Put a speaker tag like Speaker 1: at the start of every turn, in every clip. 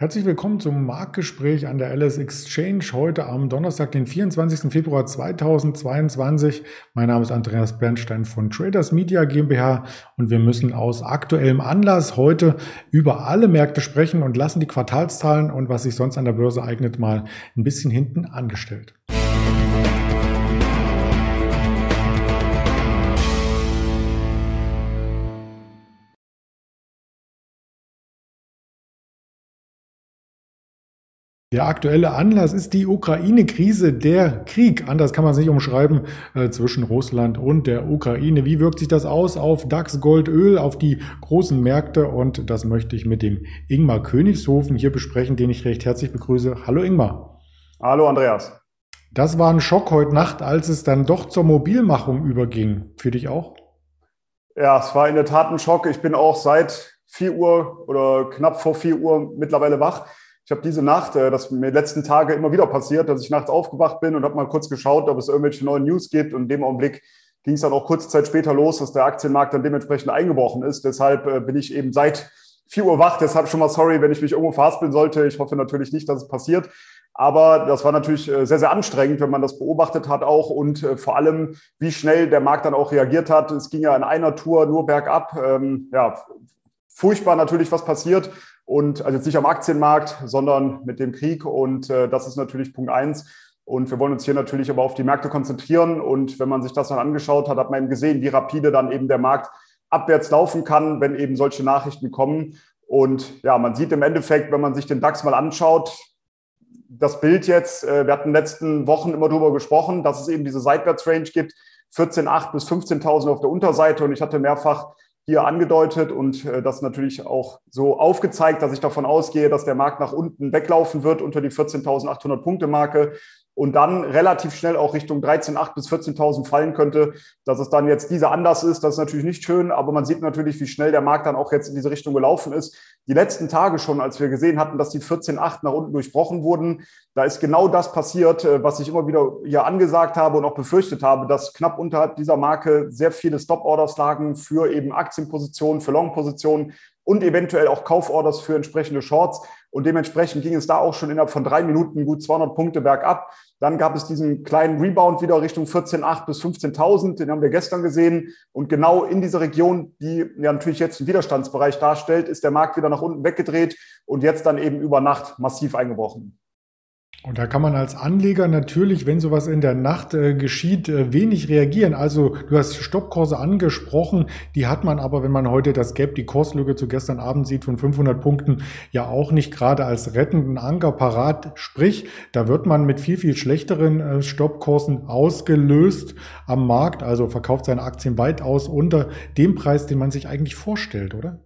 Speaker 1: Herzlich willkommen zum Marktgespräch an der LS Exchange heute am Donnerstag, den 24. Februar 2022. Mein Name ist Andreas Bernstein von Traders Media GmbH und wir müssen aus aktuellem Anlass heute über alle Märkte sprechen und lassen die Quartalszahlen und was sich sonst an der Börse eignet mal ein bisschen hinten angestellt. Der aktuelle Anlass ist die Ukraine-Krise, der Krieg, anders kann man es nicht umschreiben, äh, zwischen Russland und der Ukraine. Wie wirkt sich das aus auf DAX, Gold, Öl, auf die großen Märkte? Und das möchte ich mit dem Ingmar Königshofen hier besprechen, den ich recht herzlich begrüße. Hallo Ingmar.
Speaker 2: Hallo Andreas.
Speaker 1: Das war ein Schock heute Nacht, als es dann doch zur Mobilmachung überging. Für dich auch?
Speaker 2: Ja, es war in der Tat ein Schock. Ich bin auch seit 4 Uhr oder knapp vor 4 Uhr mittlerweile wach ich habe diese Nacht, äh, das mir letzten Tage immer wieder passiert, dass ich nachts aufgewacht bin und habe mal kurz geschaut, ob es irgendwelche neuen News gibt. Und in dem Augenblick ging es dann auch kurze Zeit später los, dass der Aktienmarkt dann dementsprechend eingebrochen ist. Deshalb äh, bin ich eben seit 4 Uhr wach. Deshalb schon mal sorry, wenn ich mich irgendwo verhaspeln sollte. Ich hoffe natürlich nicht, dass es passiert. Aber das war natürlich äh, sehr, sehr anstrengend, wenn man das beobachtet hat auch und vor allem, wie schnell der Markt dann auch reagiert hat. Es ging ja in einer Tour nur bergab. Ähm, ja, furchtbar natürlich, was passiert. Und also jetzt nicht am Aktienmarkt, sondern mit dem Krieg. Und äh, das ist natürlich Punkt eins. Und wir wollen uns hier natürlich aber auf die Märkte konzentrieren. Und wenn man sich das dann angeschaut hat, hat man eben gesehen, wie rapide dann eben der Markt abwärts laufen kann, wenn eben solche Nachrichten kommen. Und ja, man sieht im Endeffekt, wenn man sich den DAX mal anschaut, das Bild jetzt, äh, wir hatten in den letzten Wochen immer darüber gesprochen, dass es eben diese Seitwärtsrange gibt, 14.8 bis 15.000 auf der Unterseite. Und ich hatte mehrfach hier angedeutet und äh, das natürlich auch so aufgezeigt, dass ich davon ausgehe, dass der Markt nach unten weglaufen wird unter die 14.800 Punkte Marke und dann relativ schnell auch Richtung 13.800 bis 14.000 fallen könnte. Dass es dann jetzt dieser Anlass ist, das ist natürlich nicht schön, aber man sieht natürlich, wie schnell der Markt dann auch jetzt in diese Richtung gelaufen ist. Die letzten Tage schon, als wir gesehen hatten, dass die 14.8 nach unten durchbrochen wurden, da ist genau das passiert, äh, was ich immer wieder hier angesagt habe und auch befürchtet habe, dass knapp unterhalb dieser Marke sehr viele Stop-Orders lagen für eben Aktienpositionen, für Long-Positionen und eventuell auch Kauforders für entsprechende Shorts. Und dementsprechend ging es da auch schon innerhalb von drei Minuten gut 200 Punkte bergab. Dann gab es diesen kleinen Rebound wieder Richtung 14.8 bis 15.000. Den haben wir gestern gesehen. Und genau in dieser Region, die ja natürlich jetzt einen Widerstandsbereich darstellt, ist der Markt wieder nach unten weggedreht und jetzt dann eben über Nacht massiv eingebrochen.
Speaker 1: Und da kann man als Anleger natürlich, wenn sowas in der Nacht äh, geschieht, äh, wenig reagieren. Also du hast Stoppkurse angesprochen, die hat man aber, wenn man heute das Gap, die Kurslücke zu gestern Abend sieht von 500 Punkten, ja auch nicht gerade als rettenden Anker parat. Sprich, da wird man mit viel, viel schlechteren äh, Stoppkursen ausgelöst am Markt, also verkauft seine Aktien weitaus unter dem Preis, den man sich eigentlich vorstellt, oder?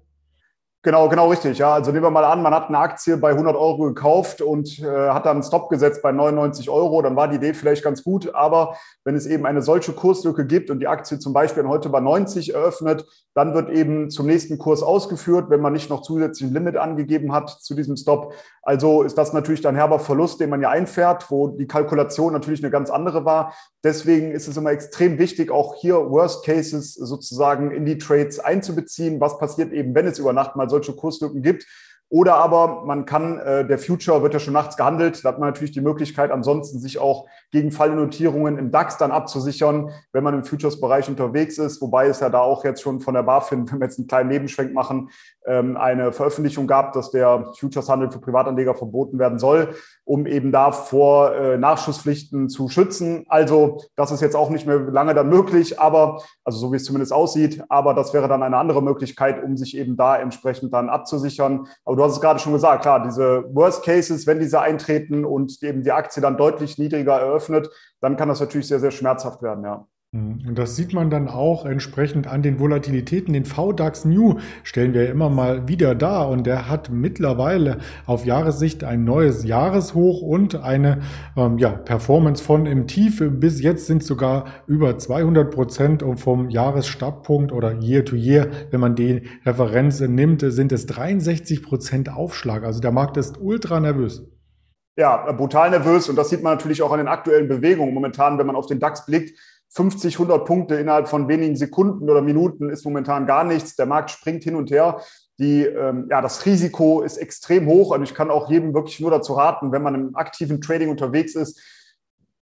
Speaker 2: Genau, genau richtig. Ja, also nehmen wir mal an, man hat eine Aktie bei 100 Euro gekauft und äh, hat dann einen Stop gesetzt bei 99 Euro. Dann war die Idee vielleicht ganz gut. Aber wenn es eben eine solche Kurslücke gibt und die Aktie zum Beispiel heute bei 90 eröffnet, dann wird eben zum nächsten Kurs ausgeführt, wenn man nicht noch zusätzlich ein Limit angegeben hat zu diesem Stop. Also ist das natürlich dann herber Verlust, den man ja einfährt, wo die Kalkulation natürlich eine ganz andere war. Deswegen ist es immer extrem wichtig, auch hier Worst Cases sozusagen in die Trades einzubeziehen. Was passiert eben, wenn es über Nacht mal solche Kurslücken gibt? Oder aber man kann, äh, der Future wird ja schon nachts gehandelt, da hat man natürlich die Möglichkeit, ansonsten sich auch gegen Fallnotierungen im DAX dann abzusichern, wenn man im Futures-Bereich unterwegs ist, wobei es ja da auch jetzt schon von der BaFin, wenn wir jetzt einen kleinen Nebenschwenk machen, ähm, eine Veröffentlichung gab, dass der Futures-Handel für Privatanleger verboten werden soll, um eben da vor äh, Nachschusspflichten zu schützen. Also das ist jetzt auch nicht mehr lange dann möglich, aber also so wie es zumindest aussieht, aber das wäre dann eine andere Möglichkeit, um sich eben da entsprechend dann abzusichern. Aber du hast es gerade schon gesagt, klar, diese Worst Cases, wenn diese eintreten und eben die Aktie dann deutlich niedriger eröffnet, dann kann das natürlich sehr, sehr schmerzhaft werden, ja.
Speaker 1: Mhm. Und das sieht man dann auch entsprechend an den Volatilitäten. Den VDAX New stellen wir immer mal wieder dar und der hat mittlerweile auf Jahressicht ein neues Jahreshoch und eine ähm, ja, Performance von im Tief. Bis jetzt sind sogar über 200 Prozent vom Jahresstartpunkt oder Year to Year, wenn man die Referenz nimmt, sind es 63 Prozent Aufschlag. Also der Markt ist ultra nervös.
Speaker 2: Ja, brutal nervös und das sieht man natürlich auch an den aktuellen Bewegungen momentan, wenn man auf den DAX blickt 50, 100 Punkte innerhalb von wenigen Sekunden oder Minuten ist momentan gar nichts. Der Markt springt hin und her. Die, ähm, ja, das Risiko ist extrem hoch und ich kann auch jedem wirklich nur dazu raten, wenn man im aktiven Trading unterwegs ist,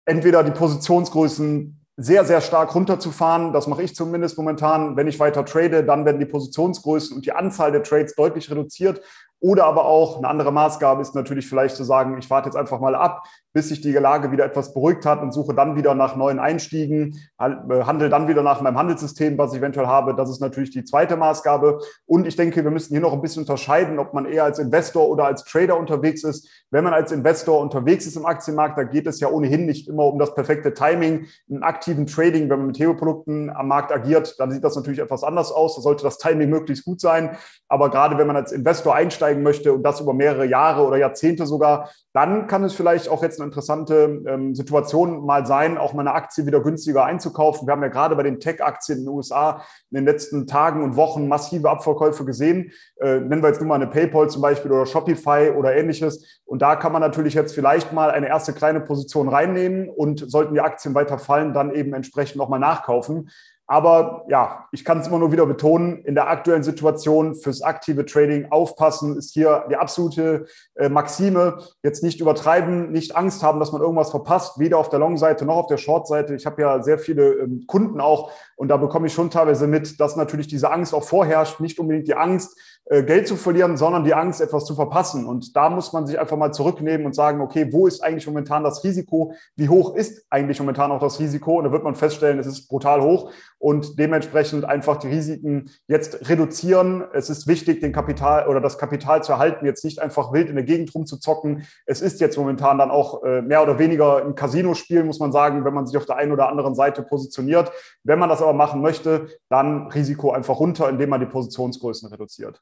Speaker 2: entweder die Positionsgrößen sehr, sehr stark runterzufahren. Das mache ich zumindest momentan. Wenn ich weiter trade, dann werden die Positionsgrößen und die Anzahl der Trades deutlich reduziert. Oder aber auch eine andere Maßgabe ist natürlich vielleicht zu sagen, ich warte jetzt einfach mal ab, bis sich die Lage wieder etwas beruhigt hat und suche dann wieder nach neuen Einstiegen, äh, handle dann wieder nach meinem Handelssystem, was ich eventuell habe. Das ist natürlich die zweite Maßgabe. Und ich denke, wir müssen hier noch ein bisschen unterscheiden, ob man eher als Investor oder als Trader unterwegs ist. Wenn man als Investor unterwegs ist im Aktienmarkt, da geht es ja ohnehin nicht immer um das perfekte Timing. Im aktiven Trading, wenn man mit Hebelprodukten am Markt agiert, dann sieht das natürlich etwas anders aus. Da sollte das Timing möglichst gut sein. Aber gerade wenn man als Investor einsteigen möchte und das über mehrere Jahre oder Jahrzehnte sogar, dann kann es vielleicht auch jetzt eine interessante ähm, Situation mal sein, auch mal eine Aktie wieder günstiger einzukaufen. Wir haben ja gerade bei den Tech-Aktien in den USA in den letzten Tagen und Wochen massive Abverkäufe gesehen. Äh, nennen wir jetzt nur mal eine PayPal zum Beispiel oder Shopify oder ähnliches. Und da kann man natürlich jetzt vielleicht mal eine erste kleine Position reinnehmen und sollten die Aktien weiter fallen, dann eben entsprechend nochmal nachkaufen. Aber ja, ich kann es immer nur wieder betonen, in der aktuellen Situation fürs aktive Trading aufpassen ist hier die absolute äh, Maxime. Jetzt nicht übertreiben, nicht Angst haben, dass man irgendwas verpasst, weder auf der Long-Seite noch auf der Short-Seite. Ich habe ja sehr viele ähm, Kunden auch und da bekomme ich schon teilweise mit, dass natürlich diese Angst auch vorherrscht. Nicht unbedingt die Angst, Geld zu verlieren, sondern die Angst, etwas zu verpassen. Und da muss man sich einfach mal zurücknehmen und sagen, okay, wo ist eigentlich momentan das Risiko? Wie hoch ist eigentlich momentan auch das Risiko? Und da wird man feststellen, es ist brutal hoch und dementsprechend einfach die Risiken jetzt reduzieren. Es ist wichtig, den Kapital oder das Kapital zu erhalten, jetzt nicht einfach wild in der Gegend rumzuzocken. Es ist jetzt momentan dann auch äh, mehr oder weniger ein Casino-Spiel, muss man sagen, wenn man sich auf der einen oder anderen Seite positioniert. Wenn man das aber machen möchte, dann Risiko einfach runter, indem man die Positionsgrößen reduziert.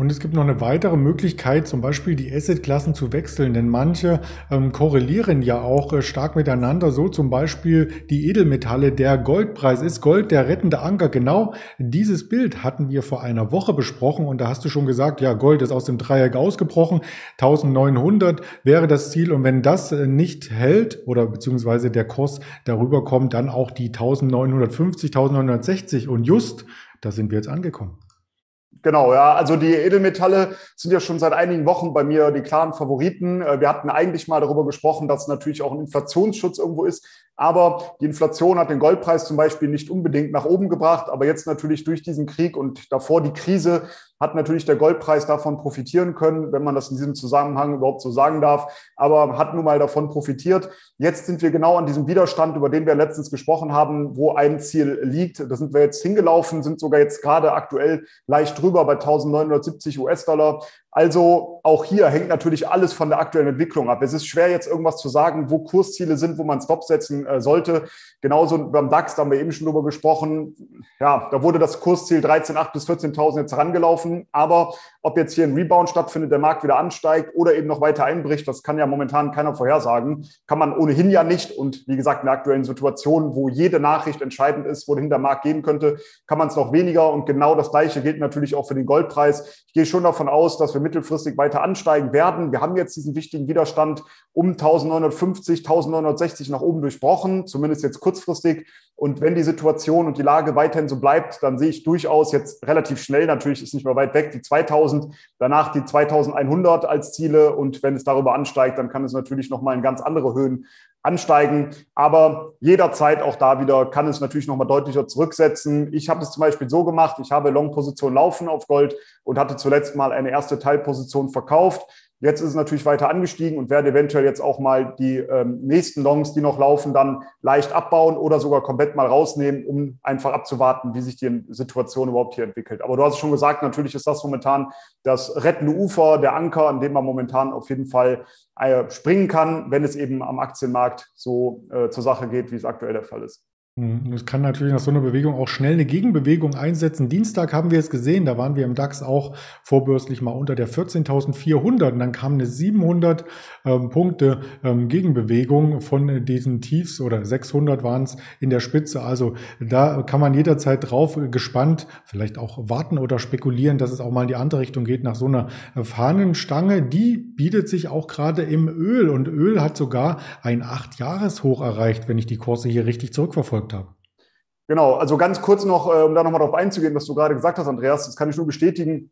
Speaker 1: Und es gibt noch eine weitere Möglichkeit, zum Beispiel die Assetklassen zu wechseln, denn manche ähm, korrelieren ja auch äh, stark miteinander. So zum Beispiel die Edelmetalle. Der Goldpreis ist Gold der rettende Anker. Genau dieses Bild hatten wir vor einer Woche besprochen und da hast du schon gesagt, ja, Gold ist aus dem Dreieck ausgebrochen. 1900 wäre das Ziel und wenn das äh, nicht hält oder beziehungsweise der Kurs darüber kommt, dann auch die 1950, 1960 und just, da sind wir jetzt angekommen.
Speaker 2: Genau, ja. Also die Edelmetalle sind ja schon seit einigen Wochen bei mir die klaren Favoriten. Äh, wir hatten eigentlich mal darüber gesprochen, dass natürlich auch ein Inflationsschutz irgendwo ist. Aber die Inflation hat den Goldpreis zum Beispiel nicht unbedingt nach oben gebracht. Aber jetzt natürlich durch diesen Krieg und davor die Krise hat natürlich der Goldpreis davon profitieren können, wenn man das in diesem Zusammenhang überhaupt so sagen darf, aber hat nun mal davon profitiert. Jetzt sind wir genau an diesem Widerstand, über den wir letztens gesprochen haben, wo ein Ziel liegt. Da sind wir jetzt hingelaufen, sind sogar jetzt gerade aktuell leicht drüber bei 1970 US-Dollar. Also auch hier hängt natürlich alles von der aktuellen Entwicklung ab. Es ist schwer jetzt irgendwas zu sagen, wo Kursziele sind, wo man Stop setzen äh, sollte. Genauso beim DAX, da haben wir eben schon drüber gesprochen. Ja, da wurde das Kursziel 13.8 bis 14.000 jetzt herangelaufen. Aber ob jetzt hier ein Rebound stattfindet, der Markt wieder ansteigt oder eben noch weiter einbricht, das kann ja momentan keiner vorhersagen. Kann man ohnehin ja nicht. Und wie gesagt, in der aktuellen Situation, wo jede Nachricht entscheidend ist, wohin der Markt gehen könnte, kann man es noch weniger. Und genau das Gleiche gilt natürlich auch für den Goldpreis. Ich gehe schon davon aus, dass wir mittelfristig weiter ansteigen werden. Wir haben jetzt diesen wichtigen Widerstand um 1950, 1960 nach oben durchbrochen, zumindest jetzt kurzfristig. Und wenn die Situation und die Lage weiterhin so bleibt, dann sehe ich durchaus jetzt relativ schnell, natürlich ist nicht mehr weit weg, die 2000, danach die 2100 als Ziele. Und wenn es darüber ansteigt, dann kann es natürlich nochmal in ganz andere Höhen ansteigen. Aber jederzeit auch da wieder kann es natürlich nochmal deutlicher zurücksetzen. Ich habe es zum Beispiel so gemacht, ich habe Long-Position laufen auf Gold und hatte zuletzt mal eine erste Teilposition verkauft. Jetzt ist es natürlich weiter angestiegen und werde eventuell jetzt auch mal die ähm, nächsten Longs, die noch laufen, dann leicht abbauen oder sogar komplett mal rausnehmen, um einfach abzuwarten, wie sich die Situation überhaupt hier entwickelt. Aber du hast es schon gesagt, natürlich ist das momentan das rettende Ufer, der Anker, an dem man momentan auf jeden Fall äh, springen kann, wenn es eben am Aktienmarkt so äh, zur Sache geht, wie es aktuell der Fall ist.
Speaker 1: Hm, es kann natürlich nach so einer Bewegung auch schnell eine Gegenbewegung einsetzen. Dienstag haben wir es gesehen, da waren wir im DAX auch vorbürstlich mal unter der 14.400 und dann kam eine 700 ähm, Punkte ähm, Gegenbewegung von diesen Tiefs oder 600 waren es in der Spitze. Also da kann man jederzeit drauf gespannt vielleicht auch warten oder spekulieren, dass es auch mal in die andere Richtung geht nach so einer Fahnenstange. Die bietet sich auch gerade im Öl und Öl hat sogar ein 8-Jahres-Hoch erreicht, wenn ich die Kurse hier richtig zurückverfolge verfolgt habe.
Speaker 2: Genau, also ganz kurz noch, äh, um da nochmal darauf einzugehen, was du gerade gesagt hast, Andreas, das kann ich nur bestätigen.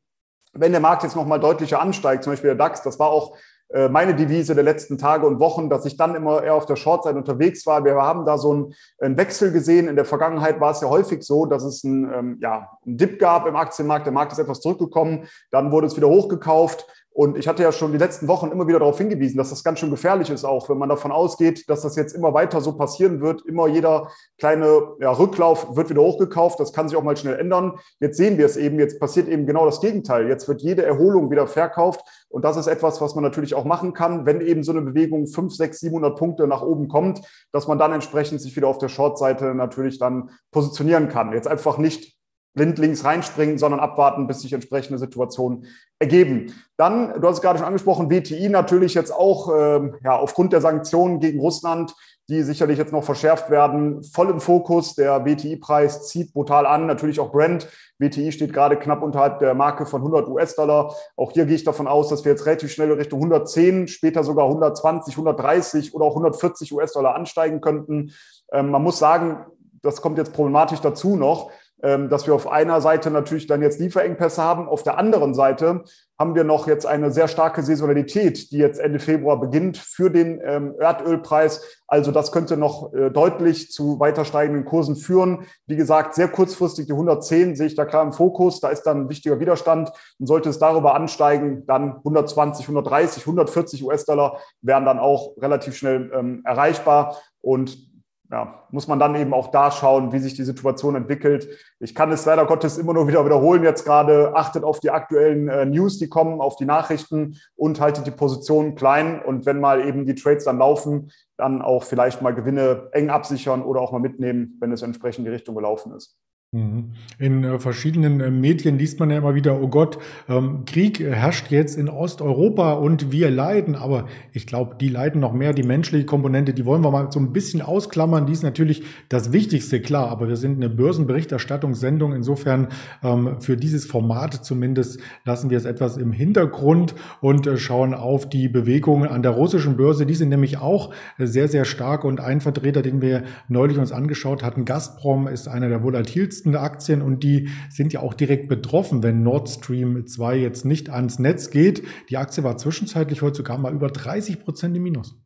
Speaker 2: Wenn der Markt jetzt nochmal deutlicher ansteigt, zum Beispiel der DAX, das war auch äh, meine Devise der letzten Tage und Wochen, dass ich dann immer eher auf der Short-Seite unterwegs war. Wir haben da so einen, einen, Wechsel gesehen. In der Vergangenheit war es ja häufig so, dass es einen, ähm, ja, einen Dip gab im Aktienmarkt. Der Markt ist etwas zurückgekommen, dann wurde es wieder hochgekauft und ich hatte ja schon die letzten Wochen immer wieder darauf hingewiesen, dass das ganz schön gefährlich ist, auch wenn man davon ausgeht, dass das jetzt immer weiter so passieren wird. Immer jeder kleine ja, Rücklauf wird wieder hochgekauft. Das kann sich auch mal schnell ändern. Jetzt sehen wir es eben. Jetzt passiert eben genau das Gegenteil. Jetzt wird jede Erholung wieder verkauft. Und das ist etwas, was man natürlich auch machen kann, wenn eben so eine Bewegung 5, 6, 700 Punkte nach oben kommt, dass man dann entsprechend sich wieder auf der Short-Seite natürlich dann positionieren kann. Jetzt einfach nicht blindlings reinspringen, sondern abwarten, bis sich entsprechende Situationen ergeben. Dann, du hast es gerade schon angesprochen, WTI natürlich jetzt auch ähm, ja, aufgrund der Sanktionen gegen Russland, die sicherlich jetzt noch verschärft werden, voll im Fokus. Der WTI-Preis zieht brutal an, natürlich auch Brent. WTI steht gerade knapp unterhalb der Marke von 100 US-Dollar. Auch hier gehe ich davon aus, dass wir jetzt relativ schnell Richtung 110, später sogar 120, 130 oder auch 140 US-Dollar ansteigen könnten. Ähm, man muss sagen, das kommt jetzt problematisch dazu noch dass wir auf einer Seite natürlich dann jetzt Lieferengpässe haben. Auf der anderen Seite haben wir noch jetzt eine sehr starke Saisonalität, die jetzt Ende Februar beginnt für den ähm, Erdölpreis. Also das könnte noch äh, deutlich zu weiter steigenden Kursen führen. Wie gesagt, sehr kurzfristig die 110 sehe ich da klar im Fokus. Da ist dann ein wichtiger Widerstand. Und sollte es darüber ansteigen, dann 120, 130, 140 US-Dollar wären dann auch relativ schnell ähm, erreichbar. Und ja, muss man dann eben auch da schauen, wie sich die Situation entwickelt. Ich kann es leider Gottes immer nur wieder wiederholen jetzt gerade. Achtet auf die aktuellen äh, News, die kommen, auf die Nachrichten und haltet die Positionen klein. Und wenn mal eben die Trades dann laufen, dann auch vielleicht mal Gewinne eng absichern oder auch mal mitnehmen, wenn es entsprechend die Richtung gelaufen ist.
Speaker 1: Mhm. In äh, verschiedenen äh, Medien liest man ja immer wieder, oh Gott, ähm, Krieg herrscht jetzt in Osteuropa und wir leiden. Aber ich glaube, die leiden noch mehr, die menschliche Komponente, die wollen wir mal so ein bisschen ausklammern. Die ist natürlich das Wichtigste, klar. Aber wir sind eine Börsenberichterstattungssendung. Insofern ähm, für dieses Format zumindest lassen wir es etwas im Hintergrund und äh, schauen auf die Bewegungen an der russischen Börse. Die sind nämlich auch sehr, sehr stark. Und ein Vertreter, den wir neulich uns angeschaut hatten, Gazprom, ist einer der volatilsten günstigsten Aktien und die sind ja auch direkt betroffen, wenn Nord Stream 2 jetzt nicht ans Netz geht. Die Aktie war zwischenzeitlich heute sogar mal über 30 Prozent im Minus.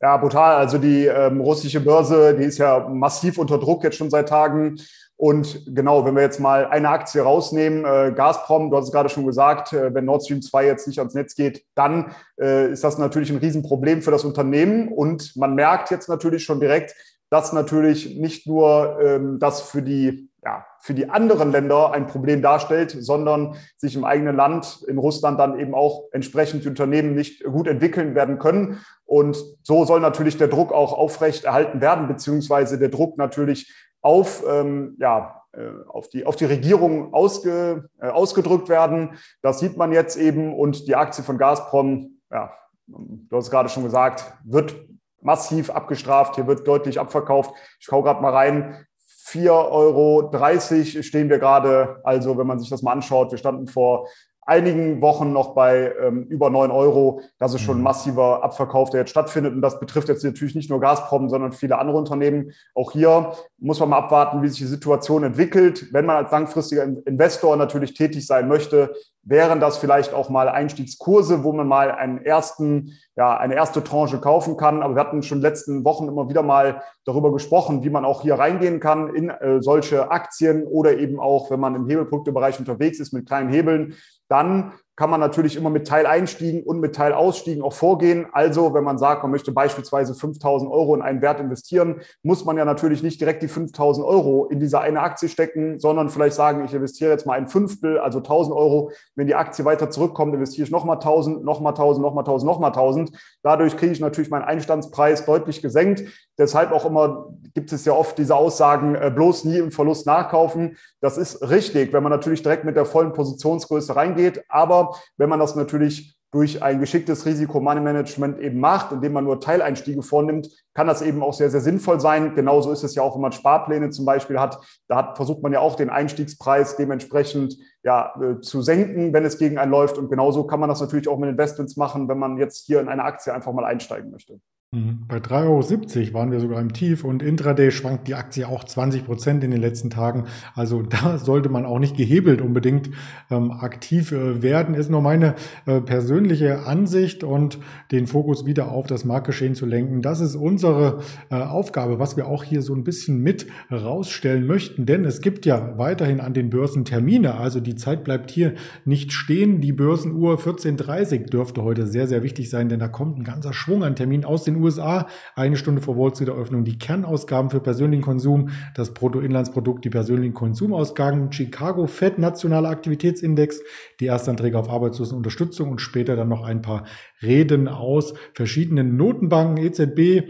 Speaker 2: Ja, brutal. Also die ähm, russische Börse, die ist ja massiv unter Druck jetzt schon seit Tagen. Und genau, wenn wir jetzt mal eine Aktie rausnehmen, äh, Gazprom, du hast es gerade schon gesagt, äh, wenn Nord Stream 2 jetzt nicht ans Netz geht, dann äh, ist das natürlich ein Riesenproblem für das Unternehmen. Und man merkt jetzt natürlich schon direkt, dass natürlich nicht nur ähm, das für die ja, für die anderen Länder ein Problem darstellt, sondern sich im eigenen Land, in Russland dann eben auch entsprechend die Unternehmen nicht gut entwickeln werden können. Und so soll natürlich der Druck auch aufrecht erhalten werden, beziehungsweise der Druck natürlich auf, ähm, ja, äh, auf, die, auf die Regierung ausge, äh, ausgedrückt werden. Das sieht man jetzt eben und die Aktie von Gazprom, ja, du hast gerade schon gesagt, wird massiv abgestraft. Hier wird deutlich abverkauft. Ich schaue gerade mal rein. 4,30 Euro stehen wir gerade. Also wenn man sich das mal anschaut, wir standen vor einigen Wochen noch bei ähm, über 9 Euro. Das ist schon ein mhm. massiver Abverkauf, der jetzt stattfindet. Und das betrifft jetzt natürlich nicht nur Gazprom, sondern viele andere Unternehmen. Auch hier muss man mal abwarten, wie sich die Situation entwickelt. Wenn man als langfristiger Investor natürlich tätig sein möchte, wären das vielleicht auch mal Einstiegskurse, wo man mal einen ersten, ja, eine erste Tranche kaufen kann. Aber wir hatten schon in den letzten Wochen immer wieder mal darüber gesprochen, wie man auch hier reingehen kann in äh, solche Aktien oder eben auch, wenn man im Hebelproduktebereich unterwegs ist mit kleinen Hebeln, dann kann man natürlich immer mit Teileinstiegen und mit Teilausstiegen auch vorgehen. Also, wenn man sagt, man möchte beispielsweise 5000 Euro in einen Wert investieren, muss man ja natürlich nicht direkt die 5000 Euro in diese eine Aktie stecken, sondern vielleicht sagen, ich investiere jetzt mal ein Fünftel, also 1000 Euro. Wenn die Aktie weiter zurückkommt, investiere ich nochmal 1000, nochmal 1000, nochmal 1000, nochmal 1000. Dadurch kriege ich natürlich meinen Einstandspreis deutlich gesenkt. Deshalb auch immer gibt es ja oft diese Aussagen, äh, bloß nie im Verlust nachkaufen. Das ist richtig, wenn man natürlich direkt mit der vollen Positionsgröße reingeht. Aber wenn man das natürlich durch ein geschicktes Risikomoney-Management eben macht, indem man nur Teileinstiege vornimmt, kann das eben auch sehr, sehr sinnvoll sein. Genauso ist es ja auch, wenn man Sparpläne zum Beispiel hat. Da hat, versucht man ja auch den Einstiegspreis dementsprechend ja, äh, zu senken, wenn es gegen einen läuft. Und genauso kann man das natürlich auch mit Investments machen, wenn man jetzt hier in eine Aktie einfach mal einsteigen möchte.
Speaker 1: Mhm. Bei 3,70 Euro waren wir sogar im Tief und intraday schwankt die Aktie auch 20 Prozent in den letzten Tagen. Also da sollte man auch nicht gehebelt unbedingt ähm, aktiv äh, werden, ist nur meine äh, persönliche Ansicht und den Fokus wieder auf das Marktgeschehen zu lenken. Das ist unsere äh, Aufgabe, was wir auch hier so ein bisschen mit rausstellen möchten, denn es gibt ja weiterhin an den Börsen Termine, also die Zeit bleibt hier nicht stehen. Die Börsenuhr 14.30 dürfte heute sehr, sehr wichtig sein, denn da kommt ein ganzer Schwung an Terminen aus den USA eine Stunde vor Wall Street Eröffnung die Kernausgaben für persönlichen Konsum, das Bruttoinlandsprodukt, die persönlichen Konsumausgaben, Chicago Fed Nationaler Aktivitätsindex, die Erstanträge auf Arbeitslosenunterstützung und später dann noch ein paar Reden aus verschiedenen Notenbanken, EZB,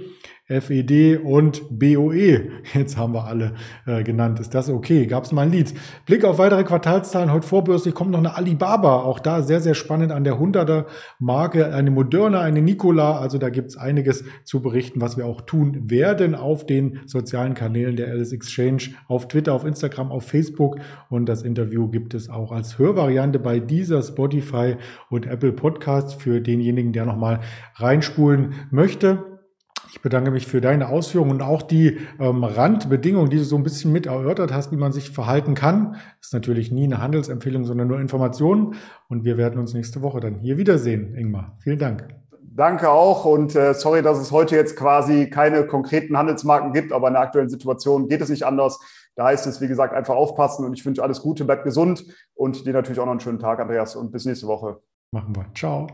Speaker 1: FED und BOE. Jetzt haben wir alle äh, genannt. Ist das okay? Gab es mal ein Lied? Blick auf weitere Quartalszahlen. Heute vorbörslich kommt noch eine Alibaba. Auch da sehr, sehr spannend an der 100er Marke. Eine Moderna, eine Nikola. Also da gibt's einiges zu berichten, was wir auch tun werden auf den sozialen Kanälen der Alice Exchange, auf Twitter, auf Instagram, auf Facebook. Und das Interview gibt es auch als Hörvariante bei dieser Spotify und Apple Podcasts für denjenigen, der nochmal reinspulen möchte. Ich bedanke mich für deine Ausführungen und auch die ähm, Randbedingungen, die du so ein bisschen mit erörtert hast, wie man sich verhalten kann. Ist natürlich nie eine Handelsempfehlung, sondern nur Informationen. Und wir werden uns nächste Woche dann hier wiedersehen, Ingmar. Vielen Dank.
Speaker 2: Danke auch und äh, sorry, dass es heute jetzt quasi keine konkreten Handelsmarken gibt, aber in der aktuellen Situation geht es nicht anders. Da heißt es, wie gesagt, einfach aufpassen und ich wünsche alles Gute, bleibt gesund und dir natürlich auch noch einen schönen Tag, Andreas, und bis nächste Woche.
Speaker 1: Machen wir. Ciao.